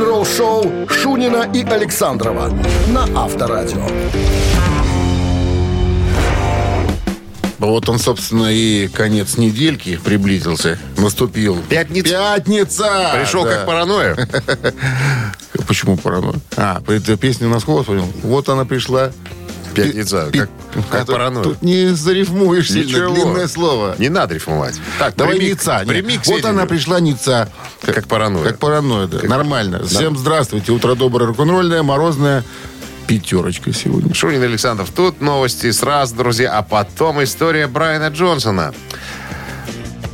рок-н-ролл-шоу Шунина и Александрова на Авторадио. Вот он, собственно, и конец недельки приблизился, наступил. Пятница. Пятница! Пришел Да. как паранойя. Почему паранойя? А, эта песня у нас голос понял. Вот она пришла. Пятница. Пи- Как, как А, паранойя. Тут не зарифмуешь сильно, Ничего. длинное слово. Не надо рифмовать. Так, Давай прими- Ница. прими к Вот она пришла Ница. Как паранойя. Как паранойя, да. Нормально. Всем здравствуйте. Утро доброе, рок-н-ролльное, морозное. Пятерочка сегодня. Шунин Александров. Тут новости сразу, друзья, а потом история Брайана Джонсона.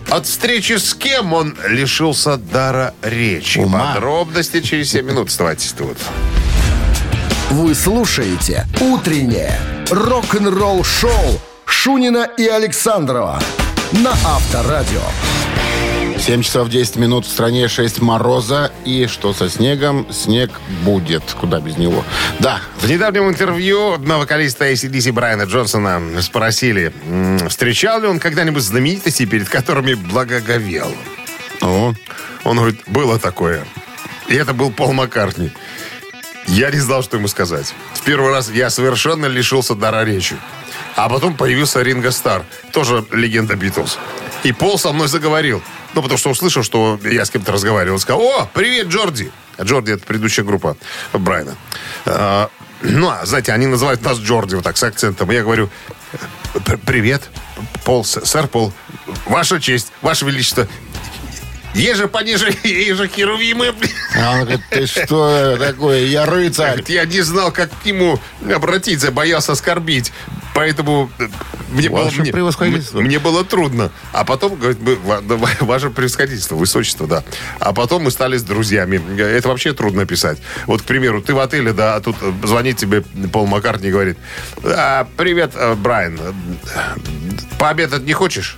От встречи с кем он лишился дара речи? Ума. Подробности через 7 минут. Оставайтесь тут. Вы слушаете «Утреннее рок-н-ролл-шоу» Шунина и Александрова на Авторадио. 7 часов 10 минут в стране, 6 мороза. И что со снегом? Снег будет. Куда без него? Да, В недавнем интервью на вокалиста ACDC Брайана Джонсона спросили, встречал ли он когда-нибудь знаменитостей, перед которыми благоговел. О, Он говорит, было такое. И это был Пол Маккартни. Я не знал, что ему сказать. В первый раз я совершенно лишился дара речи. А потом появился Ринго Стар, тоже легенда Битлз. И Пол со мной заговорил. Ну, потому что услышал, что я с кем-то разговаривал. Сказал, о, привет, Джорди. А Джорди это предыдущая группа Брайана. А, ну, а, знаете, они называют нас Джорди вот так, с акцентом. Я говорю, «П- привет, Пол, сэр Пол, ваша честь, ваше величество. Еже пониже, еже херувимы. а он говорит, ты что такое? Я рыцарь. Я не знал, как к нему обратиться, боялся оскорбить. Поэтому э, мне было, мне, мне было трудно. А потом, говорит, ваше превосходительство, высочество, да. А потом мы стали с друзьями. Это вообще трудно писать. Вот, к примеру, ты в отеле, да, а тут звонит тебе Пол Маккартни и говорит, «А, привет, э, Брайан, э, пообедать не хочешь?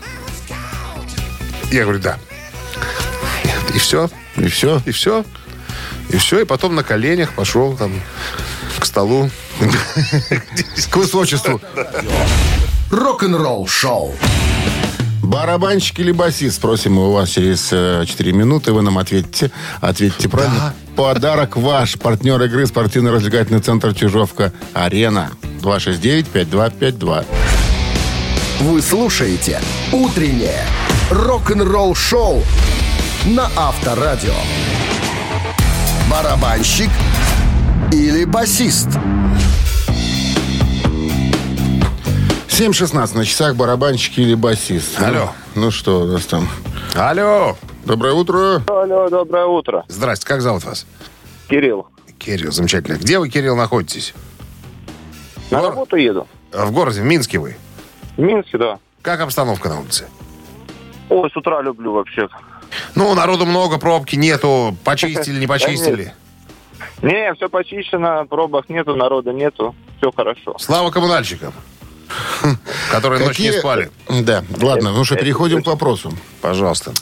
Я говорю, да. И все. И все. И все. И все. И потом на коленях пошел там к столу. К высочеству. Рок-н-ролл-шоу. Барабанщик или басист? Спросим мы у вас через э, 4 минуты. Вы нам ответите. Ответите правильно. Подарок ваш. Партнер игры спортивно-развлекательный центр Чижовка-Арена. 269-5252. Вы слушаете «Утреннее рок-н-ролл-шоу» на Авторадио. Барабанщик или басист? 7.16 на часах барабанщик или басист. Алло. Ну, ну что у нас там? Алло. Доброе утро. Алло, доброе утро. Здрасте, как зовут вас? Кирилл. Кирилл, замечательно. Где вы, Кирилл, находитесь? На Гор- работу еду. А, В городе, в Минске вы. В Минске, да. Как обстановка на улице? Ой, с утра люблю вообще. Ну, народу много, пробки нету. Почистили, не почистили. Не, все почищено, пробок нету, народа нету. Все хорошо. Слава коммунальщикам, которые ночь не спали. Да, ладно, ну что, переходим к вопросу. Пожалуйста.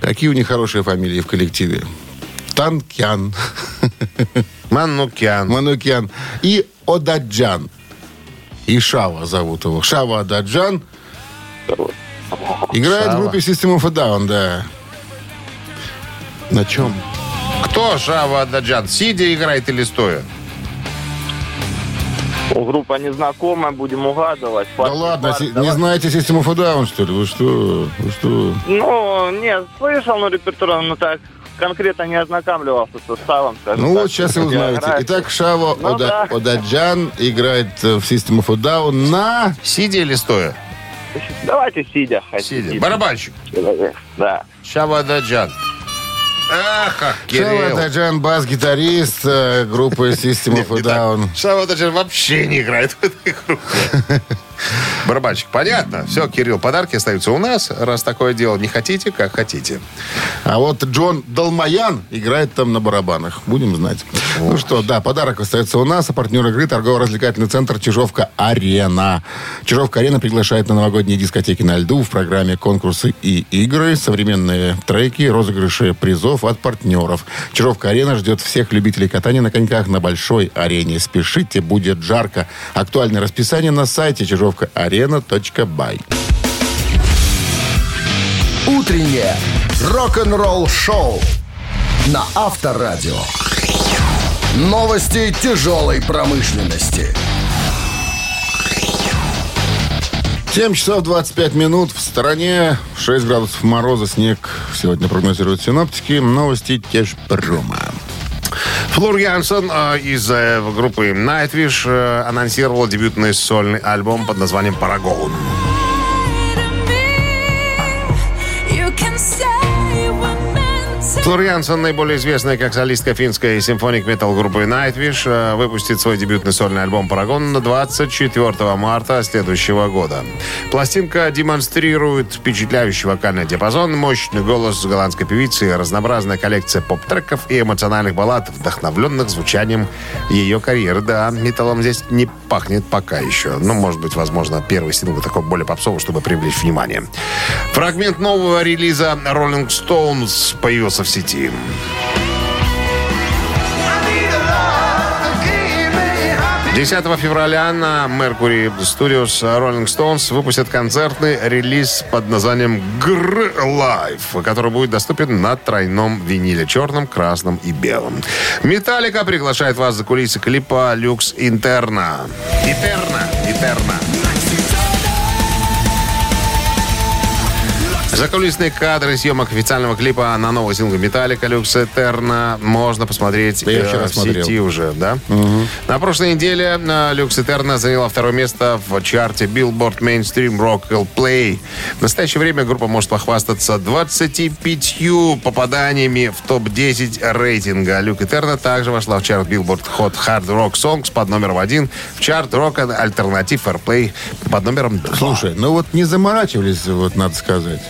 Какие у них хорошие фамилии в коллективе? Танкян, Манукян. Манукян и Одаджан. И Шава зовут его. Шава Одаджан. Играет Шава. в группе System of a Down, да. На чем? Кто Шава Ададжан? Сидя играет или стоя? Ну, Группа незнакомая, будем угадывать. Да ладно, си- не знаете a Down, что ли? Вы что? Вы что? Ну, не, слышал, но репертуар, но так конкретно не ознакомливался с составом. Ну так. вот сейчас и узнаете. География. Итак, Шава Ну Ода- да. Одаджан играет э, в a Down на... Сидя или стоя? Давайте сидя. Сидя. Барабанщик. Да. Шава Ададжан. Ах, Шава Кирилл. Одаджан, бас-гитарист э, группы System of a. Down. Шава вообще не играет в этой группе. Барабанщик, понятно. Все, Кирилл, подарки остаются у нас. Раз такое дело, не хотите, как хотите. А вот Джон Далмаян играет там на барабанах. Будем знать. Ну что, да, подарок остается у нас. А партнер игры торгово-развлекательный центр Чижовка-Арена. Чижовка-Арена приглашает на новогодние дискотеки на льду в программе конкурсы и игры, современные треки, розыгрыши призов от партнеров. Чижовка-Арена ждет всех любителей катания на коньках на большой арене. Спешите, будет жарко. Актуальное расписание на сайте чижовкаарена.бай. «Утреннее рок-н-ролл-шоу» на Авторадио. Новости тяжелой промышленности. 7 часов 25 минут. В стороне 6 градусов мороза, снег. Сегодня прогнозируют синоптики. Новости Тяжпрома. Флор Янсон э, из э, группы Nightwish э, анонсировал дебютный сольный альбом под названием «Парагон». Флор Янсон, наиболее известная как солистка финской симфоник метал группы Nightwish, э, выпустит свой дебютный сольный альбом «Парагон» 24 марта следующего года. Пластинка демонстрирует впечатляющий вокальный диапазон, мощный голос голландской певицы, разнообразная коллекция поп-треков и эмоциональных баллад, вдохновленных звучанием ее карьеры. Да, металлом здесь не пахнет пока еще. Ну, может быть, возможно, первый сингл такой более попсовый, чтобы привлечь внимание. Фрагмент нового релиза Rolling Stones появился в сети. 10 февраля на Mercury Studios Rolling Stones выпустят концертный релиз под названием Gr Live, который будет доступен на тройном виниле черном, красном и белом. Металлика приглашает вас за кулисы клипа Люкс Интерна. Интерна, Интерна. Закулисные кадры съемок официального клипа на новый сингл Металлика Люкс Этерна можно посмотреть Да я э, вчера в смотрел. сети уже, да? На прошлой неделе э, Люкс Этерна заняла второе место в чарте Billboard Mainstream Rock Play. В настоящее время группа может похвастаться 25 попаданиями в топ-10 рейтинга. Люк Этерна также вошла в чарт Billboard Hot Hard Rock Songs под номером один, в чарт Rock Alternative Airplay под номером 2. Слушай, ну вот не заморачивались, вот надо сказать.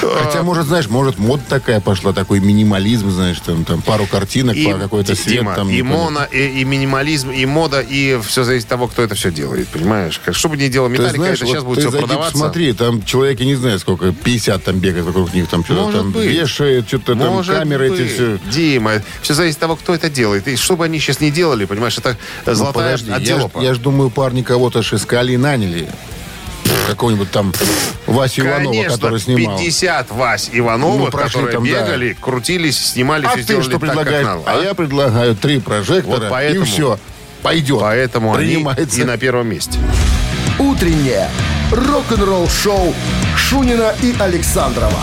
Хотя, может, знаешь, может, мод такая пошла, такой минимализм, знаешь, там, там пару картинок, И, какой-то свет Дима, там. и моно, и, и минимализм, и мода, и все зависит от того, кто это все делает, понимаешь? Как, что бы ни делал Металлика, знаешь, это сейчас вот будет ты все продаваться. посмотри, там человек, я не знаю сколько, 50 там бегает вокруг них, там что-то там быть. вешает, что-то там камеры быть. эти все. Дима, все зависит от того, кто это делает. И что бы они сейчас не делали, понимаешь, это золотая Ну, подожди, я, ж- отделопа. я ж думаю, парни кого-то ж искали и наняли. Какого-нибудь там Васю Иванова, Конечно, который снимал. 50 Вась Ивановых, Ну, прошли которые там, да. бегали, крутились, снимались А и ты сделали что так, как предлагаешь? надо. а? я предлагаю три прожектора, Вот поэтому- и все. Пойдет. Поэтому они Принимается. и на первом месте. Утреннее рок-н-ролл-шоу Шунина и Александрова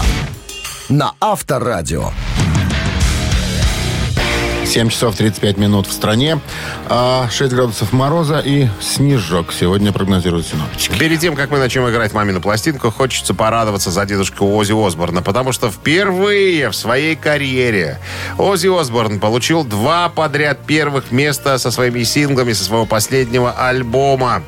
на Авторадио. 7 часов 35 минут в стране, а 6 градусов мороза и снежок. Сегодня прогнозируют синоптики. Перед тем, как мы начнем играть мамину пластинку, хочется порадоваться за дедушку Ози Осборна, потому что впервые в своей карьере Ози Осборн получил два подряд первых места со своими синглами со своего последнего альбома.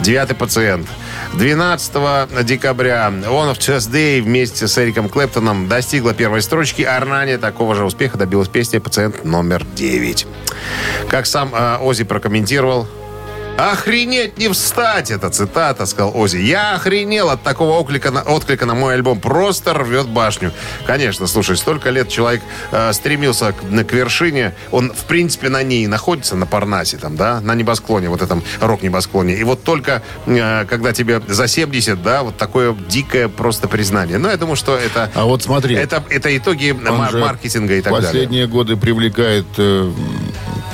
Девятый пациент. 12 декабря One of Chess Day вместе с Эриком Клэптоном достигла первой строчки, а такого же успеха добилась песня «Пациент номер 9». Как сам э, Ози прокомментировал, Охренеть не встать, это цитата, сказал Ози. Я охренел от такого отклика на, отклика на мой альбом. Просто рвет башню. Конечно, слушай, столько лет человек э, стремился к, к вершине. Он, в принципе, на ней находится, на Парнасе, там, да, на небосклоне, вот этом рок-небосклоне. И вот только, э, когда тебе за 70, да, вот такое дикое просто признание. Но я думаю, что это... А вот смотри. Это, это итоги мар- маркетинга и так далее. Последние годы привлекает э,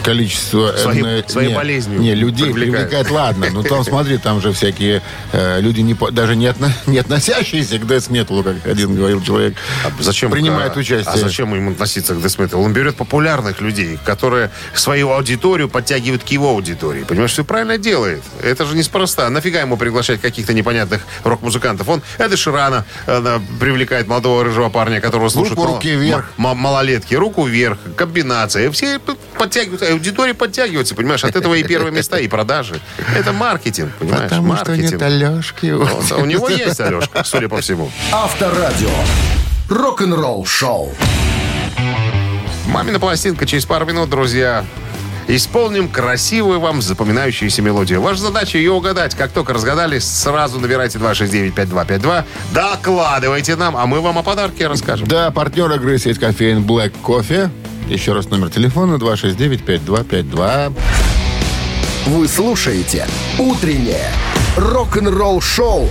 количество... Своей- э, своей не, болезнью Не, людей привлекает. привлекает. ладно. Ну там, смотри, там же всякие э, люди, не, даже не, отно- не относящиеся к дэс-металу, как один говорил человек, А зачем принимает а, участие. А зачем ему относиться к десметалу? Он берет популярных людей, которые свою аудиторию подтягивают к его аудитории. Понимаешь, все правильно делает. Это же неспроста. Нафига ему приглашать каких-то непонятных рок-музыкантов? Он Эда Ширана э, привлекает молодого рыжего парня, которого слушают Руку руки вверх. малолетки. Руку вверх. Комбинация. Все п- подтягиваются. Аудитория подтягивается, понимаешь? От этого и первые места, и продажи. Это маркетинг, понимаешь? Потому что маркетинг. нет Алешки. Вот, а у него есть Алешка, судя по всему. Авторадио. Рок-н-ролл-шоу. Мамина пластинка через пару минут, друзья. Исполним красивую вам запоминающуюся мелодию. Ваша задача ее угадать. Как только разгадали, сразу набирайте 269-5252. Докладывайте нам, а мы вам о подарке расскажем. Да, партнер игры сеть кофеин Black Coffee. Еще раз номер телефона 269-5252. Вы слушаете «Утреннее рок-н-ролл-шоу»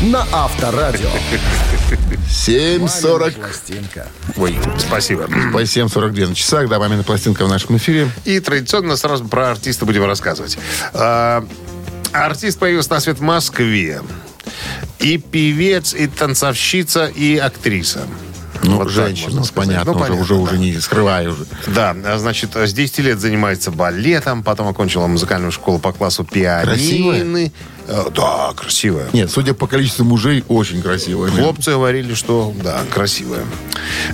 на Авторадио. 7.40. Пластинка. Ой, спасибо. По 7.42 на часах, да, мамина пластинка в нашем эфире. И традиционно сразу про артиста будем рассказывать. А, артист появился на свет в Москве. И певец, и танцовщица, и актриса. Ну, Вот женщина, понятно, Ну, уже, понятно, уже, да. уже не скрываю уже. Да, а, значит, с 10 лет занимается балетом, потом окончила музыкальную школу по классу пианины. Э, Да, красивая. Нет, судя по количеству мужей, очень красивая. Хлопцы говорили, что да, красивая.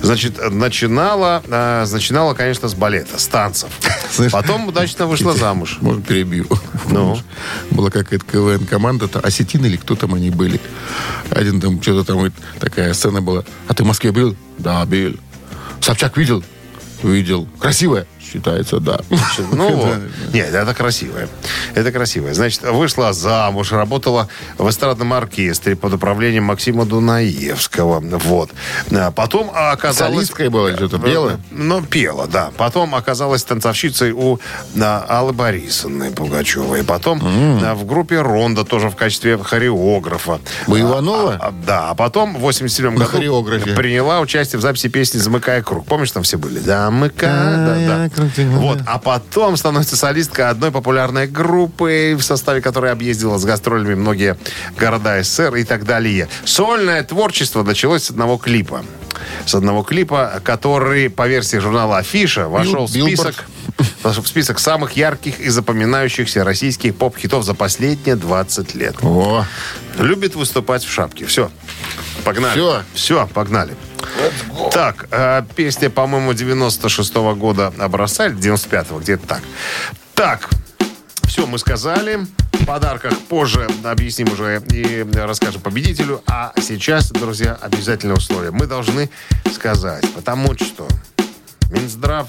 Значит, начинала, э, начинала, конечно, с балета, с танцев. Знаешь, Потом удачно вышла замуж. Может, перебью. Ну? Была какая-то КВН-команда, то осетин или кто там они были. Один там, что-то там, такая сцена была. А ты в Москве был? Да, был. Собчак видел? Видел. Красивая? Считается, да. Ну вот. Нет, это красивая. Это красивая. Значит, вышла замуж, работала в эстрадном оркестре под управлением Максима Дунаевского. Вот. А Потом оказалась... Солисткой была, что-то пела? Ну, пела, да. Потом оказалась танцовщицей у а, Аллы Борисовны Пугачевой. Потом а, в группе Ронда тоже в качестве хореографа. У Иванова? А, а, да, а потом в 87 На году хореографе. приняла участие в записи песни «Замыкая круг». Помнишь, там все были? «Замыкая...» да, да. Вот, а потом становится солисткой одной популярной группы, в составе которой объездила с гастролями многие города СССР и так далее. Сольное творчество началось с одного клипа. С одного клипа, который, по версии журнала «Афиша», вошел в список, в список самых ярких и запоминающихся российских поп-хитов за последние 20 лет. О, Любит выступать в шапке. Все. Погнали. Всё? Все, погнали. Так, э, песня, по-моему, 96-го года образца, или 95-го, где-то так. Так, все мы сказали. В подарках позже объясним уже и расскажем победителю. А сейчас, друзья, обязательное условие. Мы должны сказать, потому что Минздрав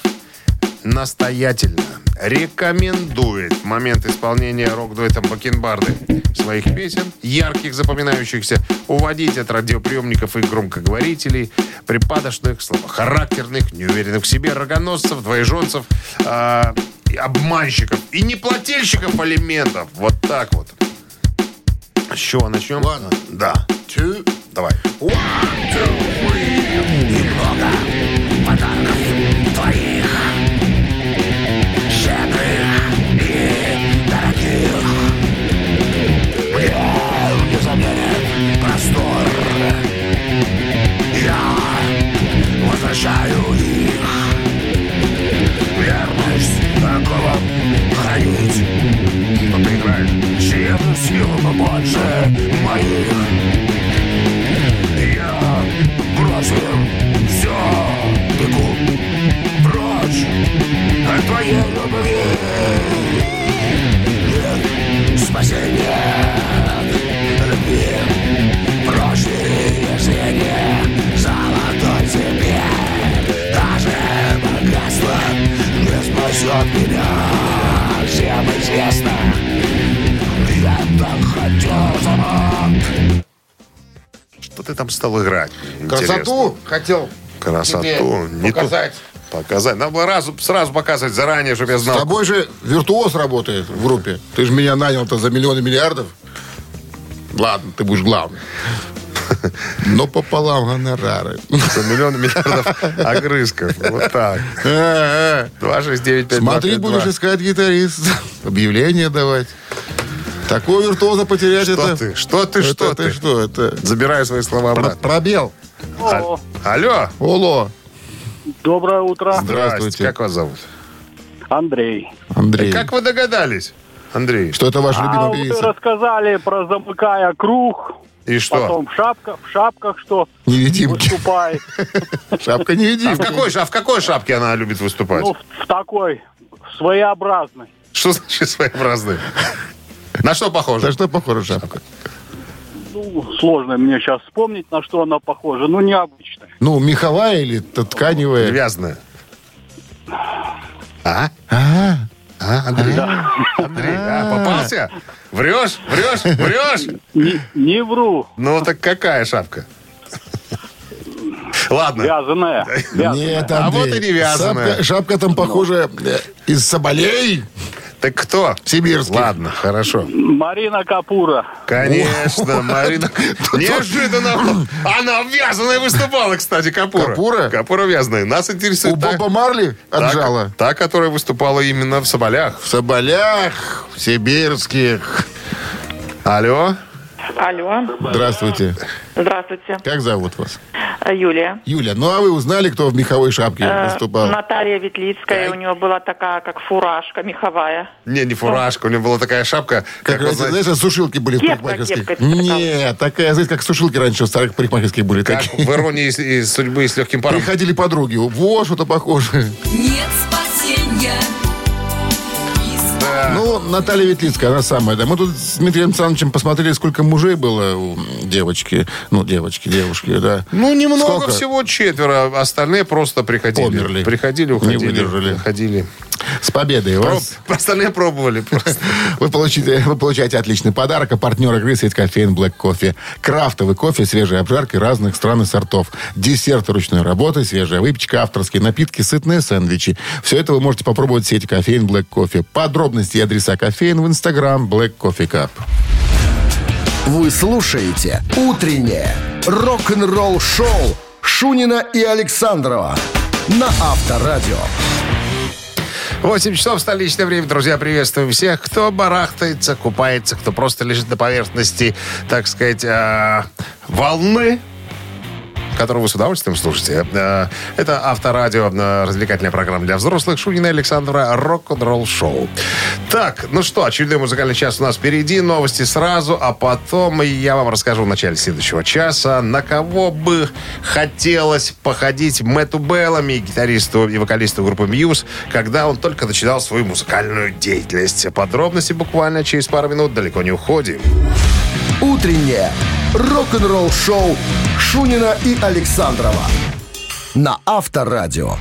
настоятельно рекомендует в момент исполнения рок-дуэтом Бакенбарды своих песен, ярких, запоминающихся, уводить от радиоприемников и громкоговорителей припадочных, слабохарактерных, неуверенных в себе рогоносцев, двоеженцев, а, и обманщиков и неплательщиков алиментов. Вот так вот. С чего начнем? One, Да. two, Давай. проиграть Обыграть чьи-то силы побольше моих. Я бросил все, бегу прочь от твоей любви. Нет спасения любви. Прошлые жизни золотой тебе. Даже богатство не спасет меня. Что ты там стал играть? Интересно. красоту хотел Красоту. Не показать. Показать. Надо было раз- сразу показывать заранее, чтобы я С знал. тобой же виртуоз работает в группе. Ты же меня нанял-то за миллионы миллиардов. Ладно, ты будешь главным. Но пополам гонорары. За миллион миллиардов огрызков. Вот так. Э, э. 269 Смотри, будешь искать гитарист. Объявление давать. Такого виртуоза потерять Что это... ты? Что ты? это Что ты ты? что? Это... Забираю свои слова Про- обратно. Пробел. О, Алло. Оло. доброе утро, Здравствуйте. Как вас зовут? Андрей. Андрей. Как вы догадались, Андрей? Что это ваша А любимая вы певица? рассказали про замыкая круг, И что? потом в шапках, в шапках что Невидимки. выступай. Шапка А в, невидимка. какой, ша- а в какой шапке она любит выступать? Ну, в, такой своеобразной. Что значит своеобразный? На что На похоже? что похожа шапка? Ну, сложно мне сейчас вспомнить, на что она похожа. Ну, необычная. Ну, меховая или тканевая? Вязаная. А? А, А, Андрей? Андрей, а, попался? Врешь? Врешь? Врешь? Не, не вру. Ну, так какая шапка? Ладно. Вязаная. Вязаная. Нет, А Андрей. вот и не вязаная. Шапка, шапка там похожа э, из соболей. Так кто? Сибирский. Ладно, хорошо. Марина Капура. Конечно, Марина. Неожиданно. Она вязаная выступала, кстати, Капура. Капура? Капура вязаная. Нас У интересует та- Боба Марли отжала. та, которая выступала именно в Соболях. В Соболях, в Сибирских. Алло. Алло, Здравствуйте. здравствуйте, Как зовут вас? Э, Юлия. Юля, ну а вы узнали, кто в меховой шапке Э, выступал? Наталья Ветлицкая, у нее была такая, как фуражка меховая. Не, не фуражка, у нее была такая шапка. Как, как знаете, знаешь, сушилки были в Кепка, парикмахерских. кепка такая. Нет, такая, знаете, как сушилки раньше в старых парикмахерских были. как такие. в иронии из, из судьбы с легким паром. Приходили подруги. Вот что-то похожее. Нет спасения. Ну, Наталья Ветлицкая, она самая. Да. Мы тут с Дмитрием Александровичем посмотрели, сколько мужей было у девочки. Ну, девочки, девушки, да. Ну, немного Сколько? всего четверо. Остальные просто приходили. Померли. Приходили, Не уходили. выдержали. Уходили. С победой вас. Остальные пробовали просто. Вы получите, вы получаете отличный подарок. А партнер игры сеть кофеин Black Coffee. Крафтовый кофе, свежие обжарки разных стран и сортов. Десерт ручной работы, свежая выпечка, авторские напитки, сытные сэндвичи. Все это вы можете попробовать в сети кофеин Black Coffee. Подробности и адреса кофеин в инстаграм Black Coffee Cup. Вы слушаете «Утреннее рок-н-ролл-шоу» Шунина и Александрова на Авторадио. 8 часов столичное время, друзья, приветствуем всех, кто барахтается, купается, кто просто лежит на поверхности, так сказать, а, волны, которую вы с удовольствием слушаете. Э, Это авторадио, э, развлекательная программа для взрослых. Шунина Александра рок-н-ролл шоу. Так, ну что, очередной музыкальный час у нас впереди. Новости сразу, а потом я вам расскажу в начале следующего часа, на кого бы хотелось походить Мэтту Беллами, гитаристу и вокалисту группы Muse, когда он только начинал свою музыкальную деятельность. Подробности буквально через пару минут. Далеко не уходим. «Утреннее рок-н-ролл-шоу» Шунина и Александрова на Авторадио.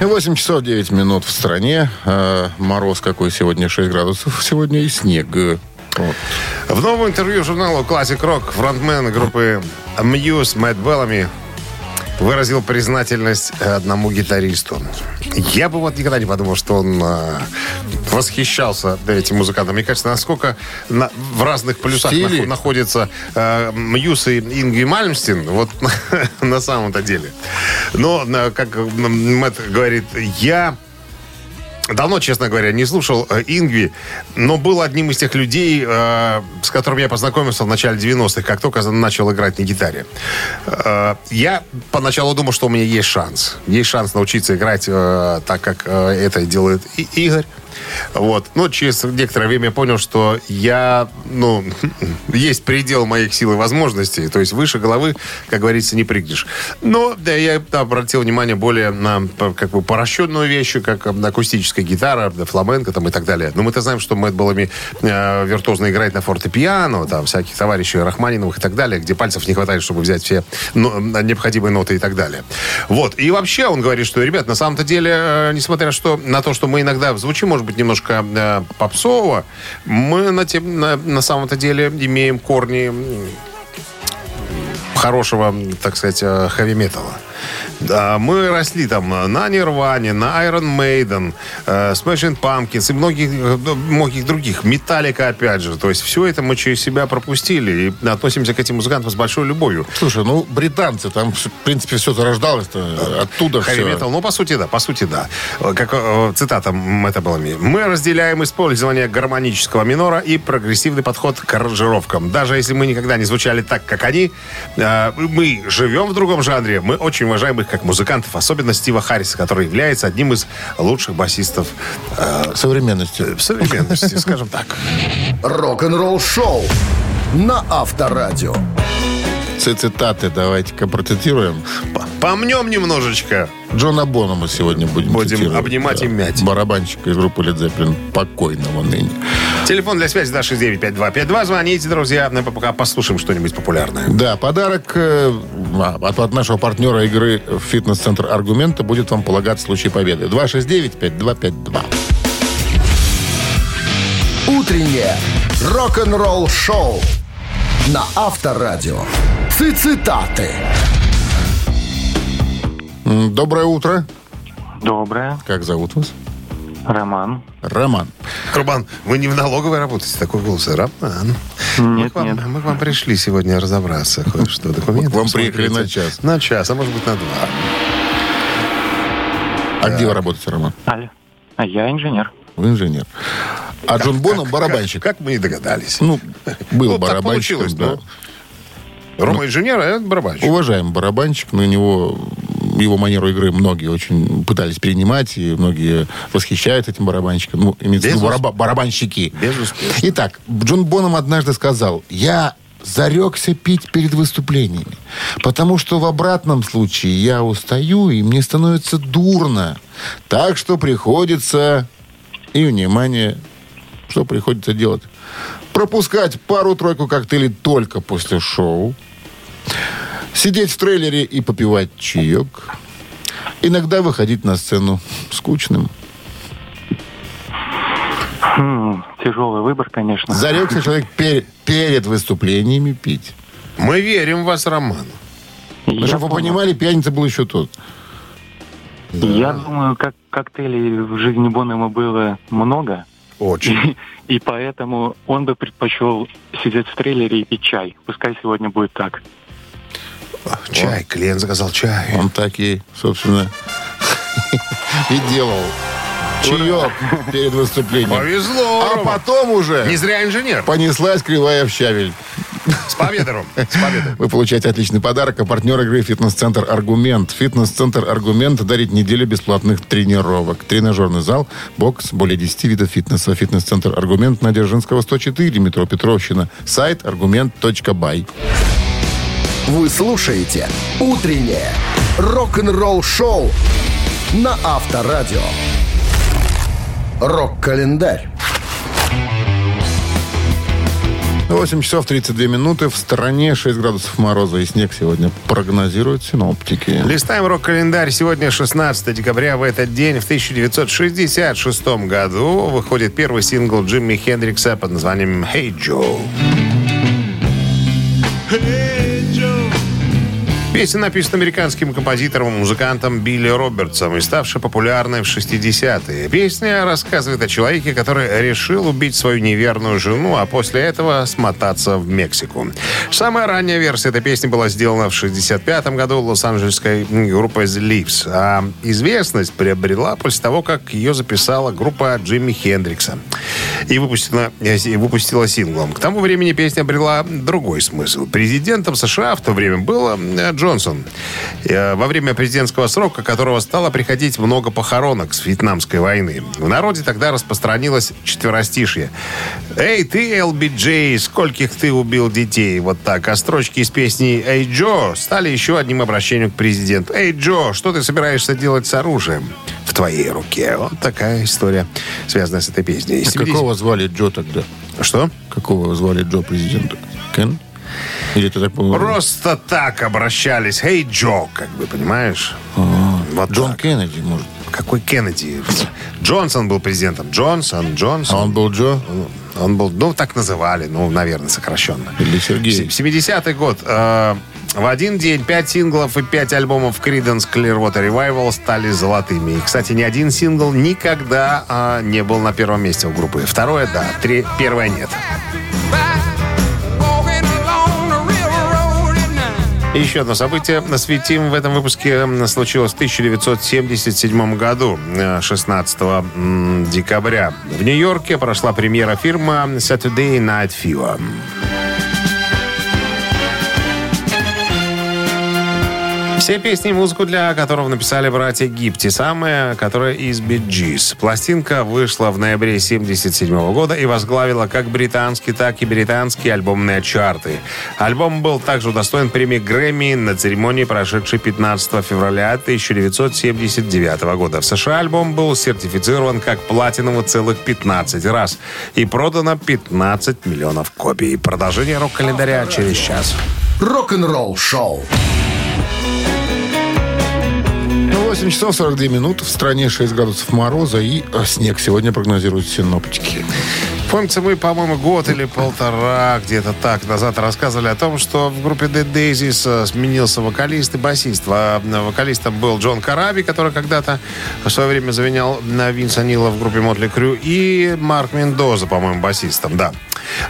8 часов 9 минут в стране. Э, мороз какой сегодня, 6 градусов. Сегодня и снег. Вот. В новом интервью журналу Classic Rock фронтмен группы Muse Мэтт Беллами выразил признательность одному гитаристу. Я бы вот никогда не подумал, что он э, восхищался этим музыкантом. Мне кажется, насколько на- в разных полюсах Стиле. нах- находятся э, Мьюз и Ингви Мальмстин, вот на самом-то деле. Но, э, как м, Мэтт говорит, я Давно, честно говоря, не слушал э, Ингви, но был одним из тех людей, э, с которым я познакомился в начале 90-х, как только начал играть на гитаре. Э, я поначалу думал, что у меня есть шанс. Есть шанс научиться играть э, так, как э, это делает и Игорь. Вот. Но через некоторое время я понял, что я, ну, есть предел моих сил и возможностей. То есть выше головы, как говорится, не прыгнешь. Но да, я обратил внимание более на как бы поращенную вещь, как э, акустическая гитара, да, фламенко там и так далее. Но мы-то знаем, что Мэтт Беллами э, виртуозно играет на фортепиано, там всяких товарищей Рахманиновых и так далее, где пальцев не хватает, чтобы взять все ну, необходимые ноты и так далее. Вот. И вообще он говорит, что, ребят, на самом-то деле, э, несмотря что, на то, что мы иногда звучим, может быть, немножко э, попсово, мы на, тем, на, на самом-то деле имеем корни хорошего, так сказать, э, хэви-металла. Да, мы росли там на Нирване, на Iron Maiden, э, Smashing Pumpkins и многих, э, многих других. Металлика, опять же. То есть все это мы через себя пропустили и относимся к этим музыкантам с большой любовью. Слушай, ну, британцы, там, в принципе, все зарождалось-то оттуда все. Хэви-метал, ну, по сути, да, по сути, да. Э, Как э, цитата Мэтта Беллами. «Мы разделяем использование гармонического минора и прогрессивный подход к аранжировкам. Даже если мы никогда не звучали так, как они, э, мы живем в другом жанре, мы очень уважаем их как музыкантов, особенно Стива Харриса, который является одним из лучших басистов э, Современности. современности, скажем так. Рок-н-ролл-шоу на Авторадио. Цитаты давайте-ка процитируем. Помнем немножечко. Джона Бона мы сегодня будем Будем цитировать. обнимать и мять. Барабанщика из группы Led Zeppelin, покойного ныне. Телефон для связи 269-5252. Звоните, друзья. Мы пока послушаем что-нибудь популярное. Да, подарок э, а, от, от нашего партнера игры «Фитнес-центр Аргумента» будет вам полагаться в случае победы. 269-5252. Утреннее рок-н-ролл-шоу на Авторадио. Цитаты. Доброе утро. Доброе. Как зовут вас? Роман. Роман. Рубан, вы не в налоговой работаете, такой голос. Роман. мы, Нет, к вам, нет. мы к вам пришли сегодня разобраться. Кое-что. Документы. К вам приехали на час. На час, а может быть на два. А где вы работаете, Роман? Алло. А я инженер. Вы инженер. А Джон Боном барабанщик. Как, мы и догадались. Ну, был получилось, да. Рома инженер, а я барабанщик. Уважаемый барабанщик, на него его манеру игры многие очень пытались перенимать, и многие восхищают этим барабанщиком. Ну, имеется в виду бараба- барабанщики. Безуспешно. Итак, Джон Боном однажды сказал, я зарекся пить перед выступлениями, потому что в обратном случае я устаю, и мне становится дурно. Так что приходится, и, внимание, что приходится делать? Пропускать пару-тройку коктейлей только после шоу, сидеть в трейлере и попивать чаек, иногда выходить на сцену скучным. Хм, тяжелый выбор, конечно. Зарекся человек пер- перед выступлениями пить. Мы верим в вас, Роман. Ну, Я, чтобы вы понимали, пьяница был еще тот. я думаю, как коктейлей в жизни Бонема было много, Очень. и, и поэтому он бы предпочел сидеть в трейлере и пить чай. Пускай сегодня будет так. Чай, клиент заказал чай. Он так и, собственно, и делал. Чаек перед выступлением. Повезло, А потом уже Не зря инженер. понеслась кривая в щавель. С победой, Ром. С победой. Вы получаете отличный подарок. А партнер игры «Фитнес-центр Аргумент». «Фитнес-центр Аргумент» дарит неделю бесплатных тренировок. Тренажерный зал, бокс, более 10 видов фитнеса. «Фитнес-центр Аргумент» на Дзержинского, 104, метро Петровщина. Сайт аргумент.бай. Вы слушаете «Утреннее рок-н-ролл-шоу» на Авторадио. Рок-календарь. 8 часов 32 минуты. В стране 6 градусов мороза и снег сегодня прогнозируют синоптики. Листаем рок-календарь. Сегодня 16 декабря. В этот день, в 1966 году, выходит первый сингл Джимми Хендрикса под названием «Hey Joe». Песня написана американским композитором и музыкантом Билли Робертсом и ставшая популярной в 60-е. Песня рассказывает о человеке, который решил убить свою неверную жену, а после этого смотаться в Мексику. Самая ранняя версия этой песни была сделана в 65 году лос-анджелесской группой The Leaves, а известность приобрела после того, как ее записала группа Джимми Хендрикса и выпустила, и выпустила синглом. К тому времени песня обрела другой смысл. Президентом США в то время был э, Джонсон, э, во время президентского срока которого стало приходить много похоронок с Вьетнамской войны. В народе тогда распространилось четверостишье. «Эй, ты, LBJ, скольких ты убил детей?» Вот так. А строчки из песни «Эй, Джо» стали еще одним обращением к президенту. «Эй, Джо, что ты собираешься делать с оружием в твоей руке?» Вот такая история, связанная с этой песней. А Какого звали Джо тогда? Что? Какого звали Джо президента? Кен? Или ты так понял? Просто так обращались. «Эй, Джо», как бы, понимаешь? Вот Джон так. Кеннеди, может. Какой Кеннеди? Джонсон был президентом. Джонсон, А Джонсон. он был Джо? Он был, ну, так называли, ну, наверное, сокращенно. Или Сергей? 70-й год. Э, в один день пять синглов и пять альбомов Creedence Clearwater Revival стали золотыми. И, кстати, ни один сингл никогда а, не был на первом месте у группы. Второе, да. Три, первое, нет. Еще одно событие насветим в этом выпуске случилось в 1977 году, э, 16 м, декабря. В Нью-Йорке прошла премьера фильма Saturday Night Fever. Все песни и музыку для которого написали братья Гипти, самая, которая из Gees. Пластинка вышла в ноябре 1977 года и возглавила как британские, так и британские альбомные чарты. Альбом был также удостоен премии Грэмми на церемонии, прошедшей 15 февраля 1979 года. В США альбом был сертифицирован как платиновый целых 15 раз и продано 15 миллионов копий. Продолжение рок-календаря через час. Рок-н-ролл-шоу. 8 часов 42 минуты. В стране 6 градусов мороза и э, снег сегодня прогнозируют синоптики. Помните, мы, по-моему, год или полтора, где-то так, назад рассказывали о том, что в группе Dead Daisies э, сменился вокалист и басист. А, Вокалистом был Джон Караби, который когда-то в свое время заменял на Винса Нила в группе Мотли Крю, и Марк Мендоза, по-моему, басистом, да.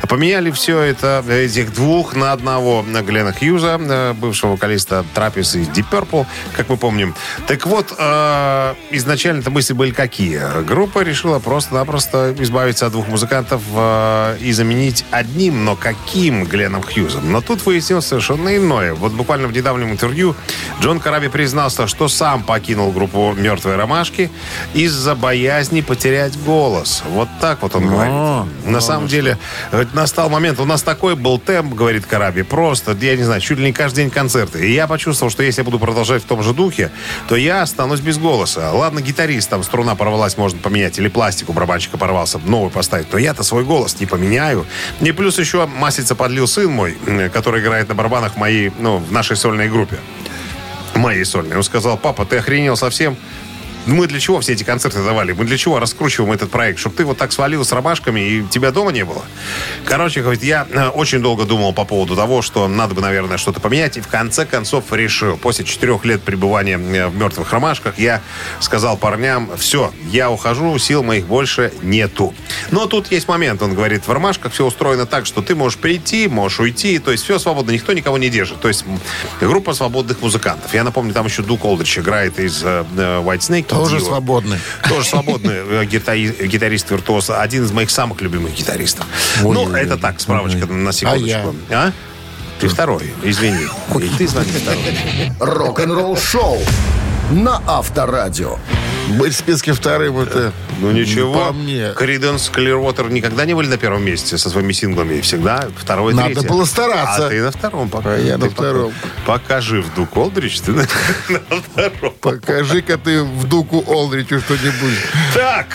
Поменяли все это, этих двух на одного, на Глена Хьюза, э, бывшего вокалиста Трапис и Deep Purple, как мы помним. Так вот, э, изначально-то мысли были какие? Группа решила просто-напросто избавиться от двух музыкантов э, и заменить одним, но каким Гленом Хьюзом? Но тут выяснилось совершенно иное. Вот буквально в недавнем интервью Джон Караби признался, что сам покинул группу «Мертвые ромашки» из-за боязни потерять голос. Вот так вот он говорит. На самом деле, э, настал момент, у нас такой был темп, говорит Караби, просто, я не знаю, чуть ли не каждый день концерты. И я почувствовал, что если я буду продолжать в том же духе, то я останусь без голоса. Ладно, гитарист, там струна порвалась, можно поменять, или пластик у барабанщика порвался, новый поставить, но я-то свой голос не поменяю. И плюс еще маслица подлил сын мой, который играет на барабанах в моей, ну, в нашей сольной группе моей сольной. Он сказал, папа, ты охренел совсем? Мы для чего все эти концерты давали? Мы для чего раскручиваем этот проект? Чтобы ты вот так свалил с ромашками и тебя дома не было? Короче, говорит, я э, очень долго думал по поводу того, что надо бы, наверное, что-то поменять. И в конце концов решил. После четырех лет пребывания э, в мертвых ромашках я сказал парням, все, я ухожу, сил моих больше нету. Но тут есть момент. Он говорит, в ромашках все устроено так, что ты можешь прийти, можешь уйти. То есть все свободно, никто никого не держит. То есть группа свободных музыкантов. Я напомню, там еще Дук Олдрич играет из э, White Snake. Тоже Дио. свободный. Тоже свободный э, гитари- гитарист-виртуоз. Один из моих самых любимых гитаристов. ну, это так, справочка на секундочку. А? Ты второй, извини. И ты звони второй. Рок-н-ролл шоу на Авторадио. Быть в списке вторым, это... Ну ничего. По мне. Криденс, Clearwater никогда не были на первом месте со своими синглами. Всегда второй, Надо третий. было стараться. А ты на втором пока. А я на Ты пока- втором. Покажи в Дук Олдрич, ты на, на втором. Покажи-ка ты в Дуку Олдричу что-нибудь. Так,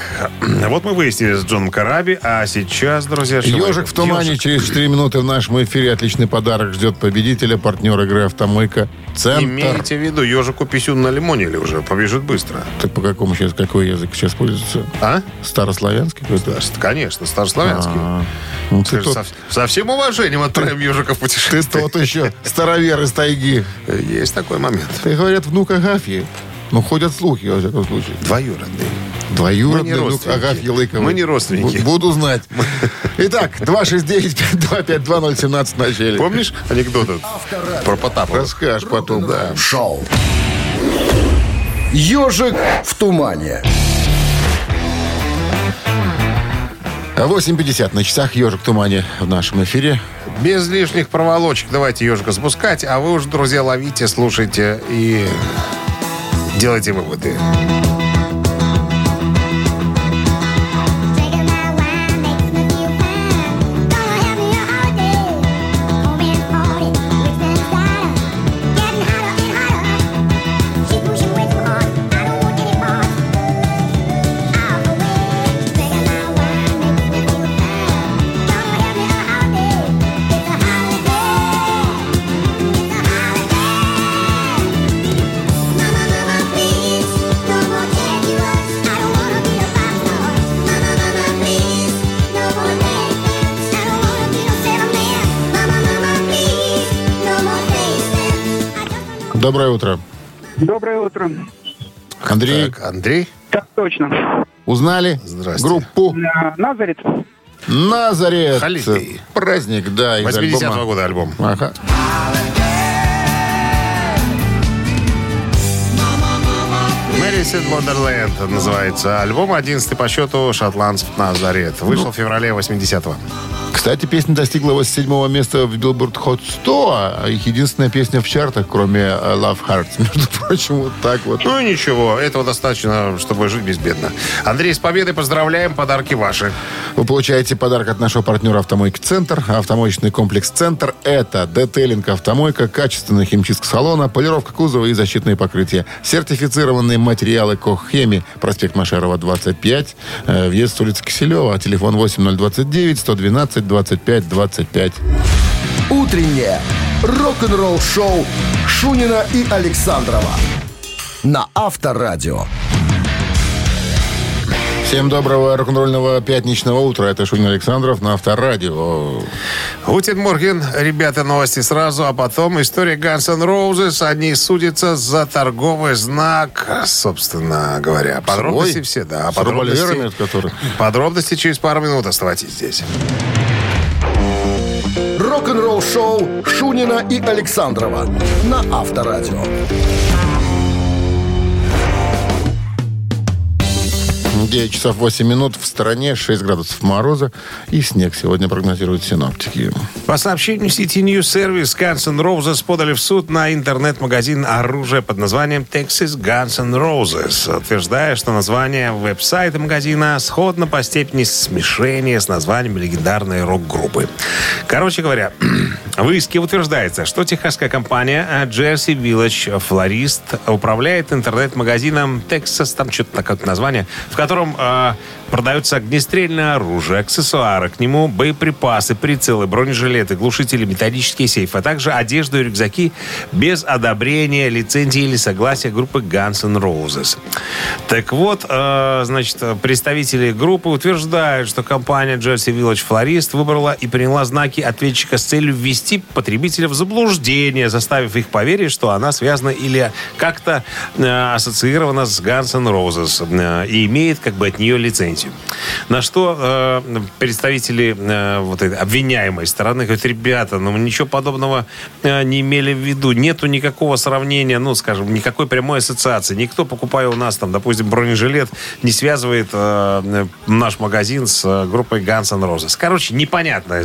вот мы выяснили с Джоном Караби, а сейчас, друзья... Ежик в тумане Ёжик. через 4 минуты в нашем эфире. Отличный подарок ждет победителя, партнер игры «Автомойка». Центр. Имейте в виду, ежику писюн на лимоне или уже побежит быстро. Так по какому сейчас, какой язык сейчас пользуется? А? Старославянский какой-то? Конечно, старославянский. А, ну, ты, Скажи, тот, Со, со всем уважением отправим ежика в ты путешествие. тот еще старовер из тайги. Есть такой момент. Ты, говорят, внук Агафьи. Ну, ходят слухи, во всяком случае. Двоюродный. Двоюродный внук. Агафьи Лыковой. Мы не родственники. Бу- Буду знать. Итак, 269-5250 в начале. Помнишь анекдот про Потапова? Расскажешь потом, да. Шоу. Ежик в тумане. 8.50 на часах «Ежик в тумане» в нашем эфире. Без лишних проволочек давайте ежика спускать, а вы уж, друзья, ловите, слушайте и делайте выводы. Доброе утро. Доброе утро. Андрей, Так, Андрей, Так точно. узнали Здрасте. группу А, Назарет. Холидей. Праздник, да, из 80-го альбома. года альбом. Ага. Мэрисид Wonderland называется альбом, 11 по счету «Шотландцев Назарет». Вышел в феврале 80-го. Кстати, песня достигла 87-го места в Billboard Hot 100, а их единственная песня в чартах, кроме э, Love Hearts. Между прочим, вот так вот. Ну и ничего, этого достаточно, чтобы жить безбедно. Андрей, с победой поздравляем, подарки ваши. Вы получаете подарок от нашего партнера «Автомойки Центр». Автомоечный комплекс «Центр» — это детейлинг автомойка, качественная химчистка салона, полировка кузова и защитные покрытия. Сертифицированные материалы «Коххеми», проспект Машерова, 25, э, въезд с улицы Киселева, телефон 8029 112 25 25. Утреннее рок-н-ролл-шоу Шунина и Александрова на Авторадио. Всем доброго рок-н-ролльного пятничного утра. Это Шунин Александров на Авторадио. Guten Morgen, ребята, новости сразу, а потом история Guns N' Roses. Они судятся за торговый знак, собственно говоря. Подробности Свой? все, да. С от Подробности, которых... подробности через пару минут. Оставайтесь здесь. Рок-н-ролл шоу Шунина и Александрова на Авторадио. 9 часов 8 минут в стороне, 6 градусов мороза и снег сегодня прогнозируют синоптики. По сообщению сети News Service, Guns N' Roses подали в суд на интернет-магазин оружия под названием Texas Guns N' Roses, утверждая, что название веб-сайта магазина сходно по степени смешения с названием легендарной рок-группы. Короче говоря, в иске утверждается, что техасская компания Jersey Village Florist управляет интернет-магазином Texas, там что-то такое название, в котором э, продаются огнестрельное оружие, аксессуары к нему, боеприпасы, прицелы, бронежилеты, глушители, металлические сейфы, а также одежду и рюкзаки без одобрения, лицензии или согласия группы Guns N' Roses. Так вот, э, значит, представители группы утверждают, что компания Jersey Village Florist выбрала и приняла знаки ответчика с целью ввести потребителя в заблуждение, заставив их поверить, что она связана или как-то э, ассоциирована с Guns N' Roses э, и имеет как бы от нее лицензию. На что э, представители э, вот этой обвиняемой стороны говорят, ребята, ну мы ничего подобного э, не имели в виду. Нету никакого сравнения, ну, скажем, никакой прямой ассоциации. Никто, покупая у нас, там, допустим, бронежилет, не связывает э, наш магазин с э, группой Guns N' Roses. Короче, непонятно.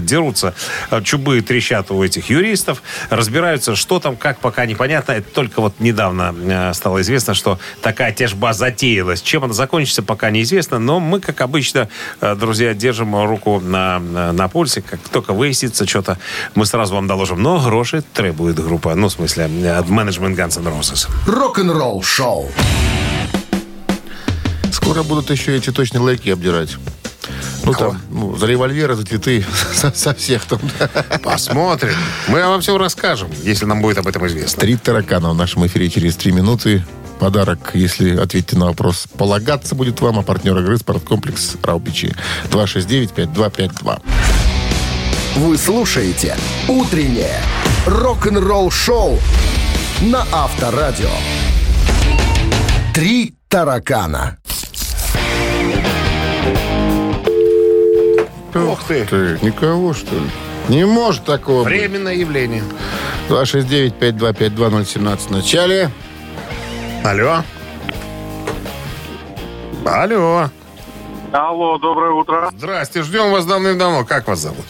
Дерутся э, чубы, трещат у этих юристов, разбираются, что там, как, пока непонятно. Это только вот недавно э, стало известно, что такая тяжба затеялась. Чем она закончится, пока неизвестно. Но мы, как обычно, э, друзья, держим руку на, на, на пульсе. Как только выяснится что-то, мы сразу вам доложим. Но гроши требует группа. Ну, в смысле, э, менеджмент Guns N' Roses. Рок-н-ролл шоу. Скоро будут еще эти точные лайки обдирать. Ну, там, ну, за револьверы, за цветы, со, со всех там. Посмотрим. Мы вам все расскажем, если нам будет об этом известно. Три таракана в нашем эфире через три минуты. Подарок, если ответите на вопрос, полагаться будет вам, а партнер игры «Спорткомплекс Раупичи». 269-5252. Вы слушаете «Утреннее рок-н-ролл шоу» на Авторадио. Три таракана. Ух ты. Ты, никого, что ли? Не может такого быть. Временное явление. 269-5252-017 в начале. Алло. Алло. Алло, доброе утро. Здрасте, ждем вас давным-давно. Как вас зовут?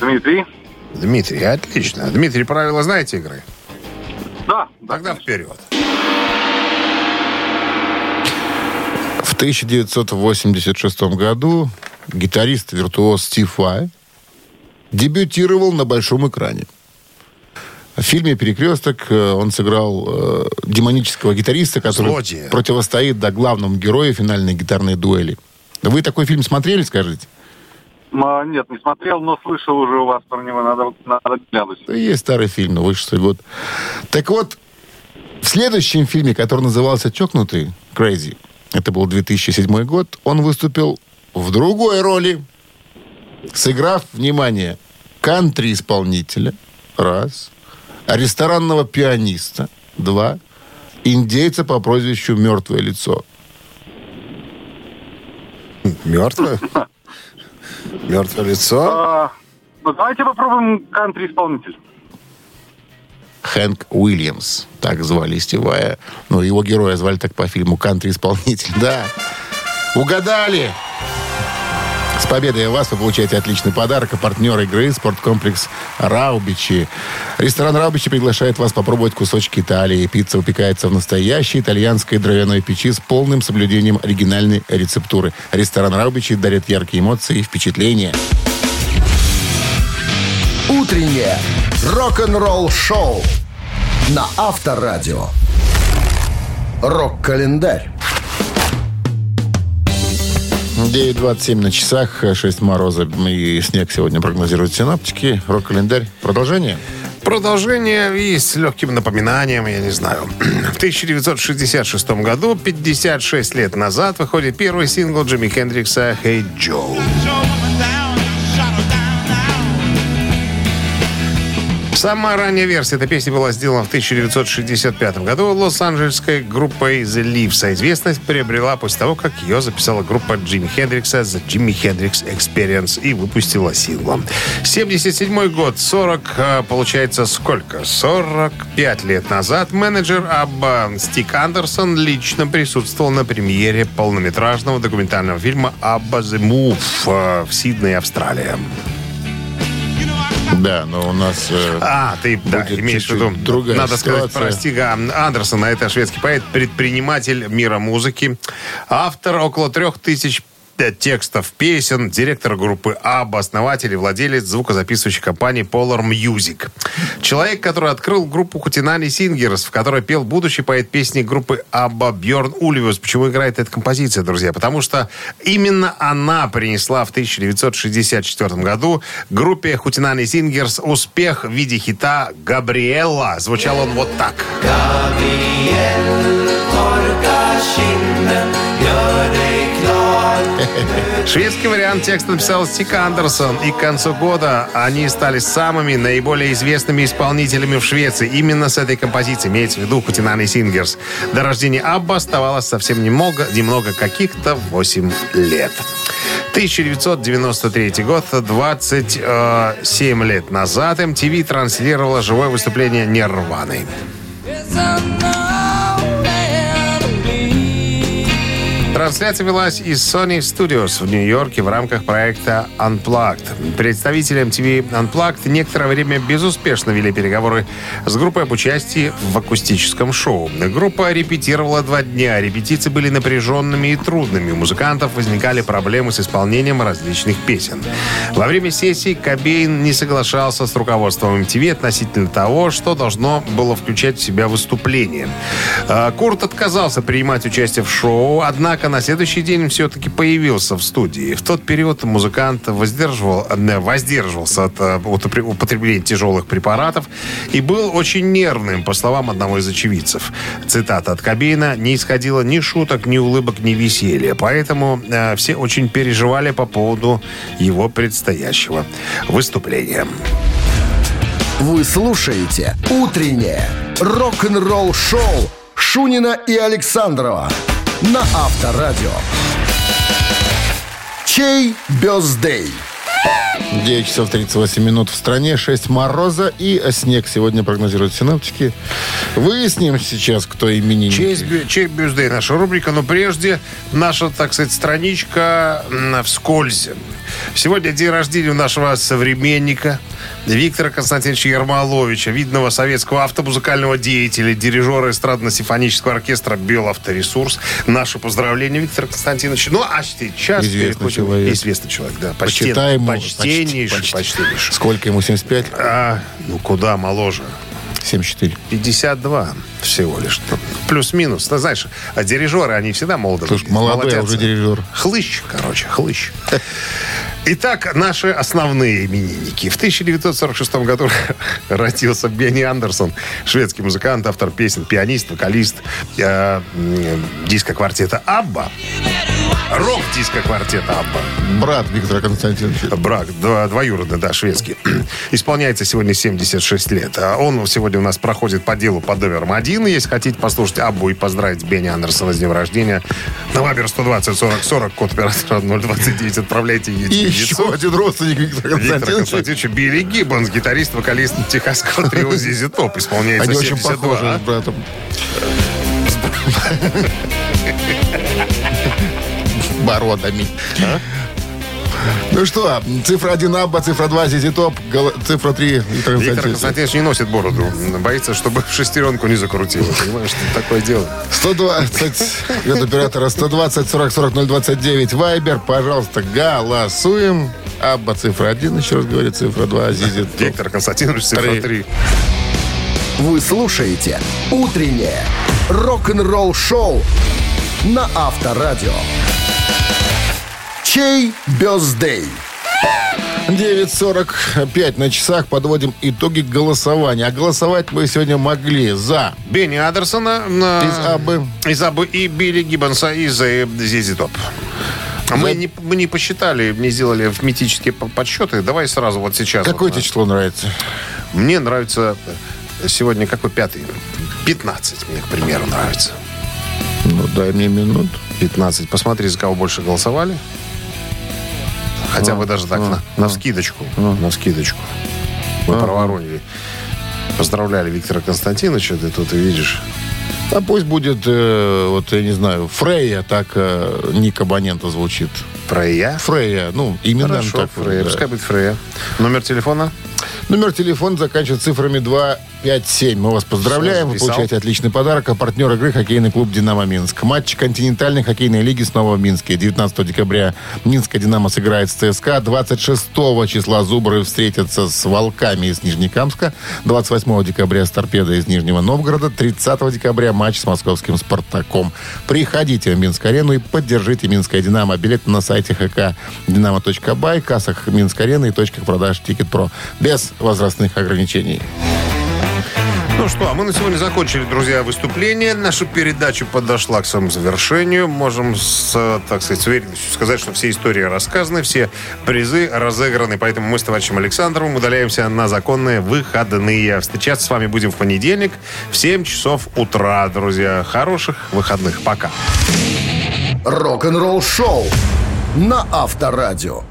Дмитрий. Дмитрий, отлично. Дмитрий, правила знаете игры? Да, Тогда вперед. В 1986 году гитарист-виртуоз Стив Вай дебютировал на большом экране. В фильме «Перекресток» э, он сыграл э, демонического гитариста, который Злодея. противостоит да, главному герою финальной гитарной дуэли. Вы такой фильм смотрели, скажите? А, нет, не смотрел, но слышал уже у вас про него, надо, надо глянуть. Да Есть старый фильм, но вышел год. Так вот, в следующем фильме, который назывался «Чокнутый», «Crazy», это был 2007 год, он выступил в другой роли, сыграв, внимание, кантри-исполнителя, раз, ресторанного пианиста, два, индейца по прозвищу «Мертвое лицо». Мертвое? Мертвое лицо? А, ну, давайте попробуем кантри-исполнитель. Хэнк Уильямс. Так звали Стивая. Ну, его героя звали так по фильму «Кантри-исполнитель». Да. Угадали! С победой вас вы получаете отличный подарок. А партнер игры «Спорткомплекс Раубичи». Ресторан Раубичи приглашает вас попробовать кусочки Италии. Пицца упекается в настоящей итальянской дровяной печи с полным соблюдением оригинальной рецептуры. Ресторан Раубичи дарит яркие эмоции и впечатления. Утреннее рок-н-ролл шоу на Авторадио. Рок-календарь. 9.27 на часах, 6 мороза и снег сегодня прогнозируют синаптики. Рок-календарь. Продолжение? Продолжение и с легким напоминанием, я не знаю. В 1966 году, 56 лет назад, выходит первый сингл Джимми Хендрикса «Hey Joe». Самая ранняя версия этой песни была сделана в 1965 году лос-анджелесской группой The Leaves, а известность приобрела после того, как ее записала группа Джимми Хендрикса The Jimi Hendrix Experience и выпустила синглом. 77 год, 40, а, получается, сколько? 45 лет назад менеджер Абба Стик Андерсон лично присутствовал на премьере полнометражного документального фильма «Абба The Move» а, в Сиднее, Австралия. Да, но у нас... э, А, ты да, имеешь в виду, другая надо сказать ситуация. про Стига Андерсона. Это шведский поэт, предприниматель мира музыки, автор около трех тысяч текстов песен, директор группы АББА, основатель и владелец звукозаписывающей компании Polar Music. Человек, который открыл группу Кутинани Сингерс, в которой пел будущий поэт песни группы АББА Бьорн Ульвиус. Почему играет эта композиция, друзья? Потому что именно она принесла в 1964 году группе Хутинани Сингерс успех в виде хита «Габриэлла». Звучал он вот так. Шведский вариант текста написал Стик Андерсон, и к концу года они стали самыми наиболее известными исполнителями в Швеции. Именно с этой композицией, имеется в виду Хутинани Сингерс. До рождения Абба оставалось совсем немного, немного каких-то 8 лет. 1993 год, 27 лет назад, MTV транслировала живое выступление Нирваны. Трансляция велась из Sony Studios в Нью-Йорке в рамках проекта Unplugged. Представители MTV Unplugged некоторое время безуспешно вели переговоры с группой об участии в акустическом шоу. Группа репетировала два дня. Репетиции были напряженными и трудными. У музыкантов возникали проблемы с исполнением различных песен. Во время сессии Кобейн не соглашался с руководством MTV относительно того, что должно было включать в себя выступление. А, Курт отказался принимать участие в шоу, однако на следующий день все-таки появился в студии. В тот период музыкант воздерживал, э, воздерживался от э, употре- употребления тяжелых препаратов и был очень нервным, по словам одного из очевидцев. Цитата от Кобейна «Не исходило ни шуток, ни улыбок, ни веселья, поэтому э, все очень переживали по поводу его предстоящего выступления». Вы слушаете «Утреннее рок-н-ролл-шоу» Шунина и Александрова на Авторадио. Чей бездей? 9 часов 38 минут в стране, 6 мороза и снег сегодня прогнозируют синоптики. Выясним сейчас, кто именинник. Честь, бю- чей бюздей наша рубрика, но прежде наша, так сказать, страничка вскользь. Сегодня день рождения у нашего современника Виктора Константиновича Ермоловича, видного советского автомузыкального деятеля, дирижера эстрадно-симфонического оркестра «Белавторесурс». Наше поздравление, Виктор Константинович. Ну, а сейчас... Известный переходим- человек. Известный человек, да. Почтен- Почитаем. Почтеннейший, Почти- почтеннейший. Сколько ему, 75? А, ну, куда моложе? 74. 52 всего лишь. Ну, Плюс-минус. Ты знаешь, а дирижеры, они всегда молоды. Слушай, молодой, а уже дирижер. Хлыщ, короче, хлыщ. Итак, наши основные именинники. В 1946 году родился Бенни Андерсон, шведский музыкант, автор песен, пианист, вокалист э, диско-квартета «Абба». Рок-диско-квартета «Абба». Брат Виктора Константиновича. Брак, два- двоюродный, да, шведский. Исполняется сегодня 76 лет. А Он сегодня у нас проходит по делу под номером один. Если хотите послушать Аббу и поздравить Бенни Андерсона с днем рождения, на Вайбер 120 40 40, код оператора 029, отправляйте единицу. Еще один родственник Виктора Виктора Константиновича. Константиновича Билли Гиббонс, гитарист, вокалист техасского трио Зизи Топ. Исполняется Они очень 72. похожи с братом. Бородами. Ну что, цифра 1 Абба, цифра 2 Зизи Топ, гол- цифра 3 Виктор Константинович. Константинович не носит бороду. Боится, чтобы шестеренку не закрутило. Понимаешь, что такое дело? 120, от оператора 120 40 40 029 Вайбер, пожалуйста, голосуем. Абба цифра 1, еще раз говорю, цифра 2, Зизи Топ. Виктор Константинович, цифра Три. 3. Вы слушаете «Утреннее рок-н-ролл-шоу» на Авторадио. Чей бездей? 9.45 на часах подводим итоги голосования. А голосовать мы сегодня могли за Бенни Адерсона на- Из Аббы. из Аббы и Билли Гиббонса из э, Зизи Топ. А Мы не, мы не посчитали, не сделали арифметические по- подсчеты. Давай сразу вот сейчас. Какое вот, тебе число нравится? Мне нравится э, сегодня какой пятый? 15 мне, к примеру, нравится. Ну, дай мне минут. 15. Посмотри, за кого больше голосовали. Хотя бы даже так, на, на вскидочку. На вскидочку. Мы проворонили. Поздравляли Виктора Константиновича, ты тут видишь. А пусть будет, э, вот я не знаю, Фрейя, так э, ник абонента звучит. Фрея. Фрейя, ну, именно Хорошо, так. Фрея. да. Пускай будет Фрея. Номер телефона? Номер телефона заканчивается цифрами 257. Мы вас поздравляем. Вы получаете отличный подарок. А партнер игры хоккейный клуб «Динамо Минск». Матч континентальной хоккейной лиги снова в Минске. 19 декабря Минская «Динамо» сыграет с ЦСКА. 26 числа «Зубры» встретятся с «Волками» из Нижнекамска. 28 декабря с «Торпедо» из Нижнего Новгорода. 30 декабря матч с московским «Спартаком». Приходите в Минск-арену и поддержите «Минское Динамо». Билеты на сайте хк dinamo.by, кассах Минск-арены и точках продаж «Ticketpro». Без возрастных ограничений. Ну что, а мы на сегодня закончили, друзья, выступление. Наша передача подошла к своему завершению. Можем, с, так сказать, с уверенностью сказать, что все истории рассказаны, все призы разыграны. Поэтому мы с товарищем Александровым удаляемся на законные выходные. Встречаться с вами будем в понедельник в 7 часов утра, друзья. Хороших выходных. Пока. Рок-н-ролл шоу на Авторадио.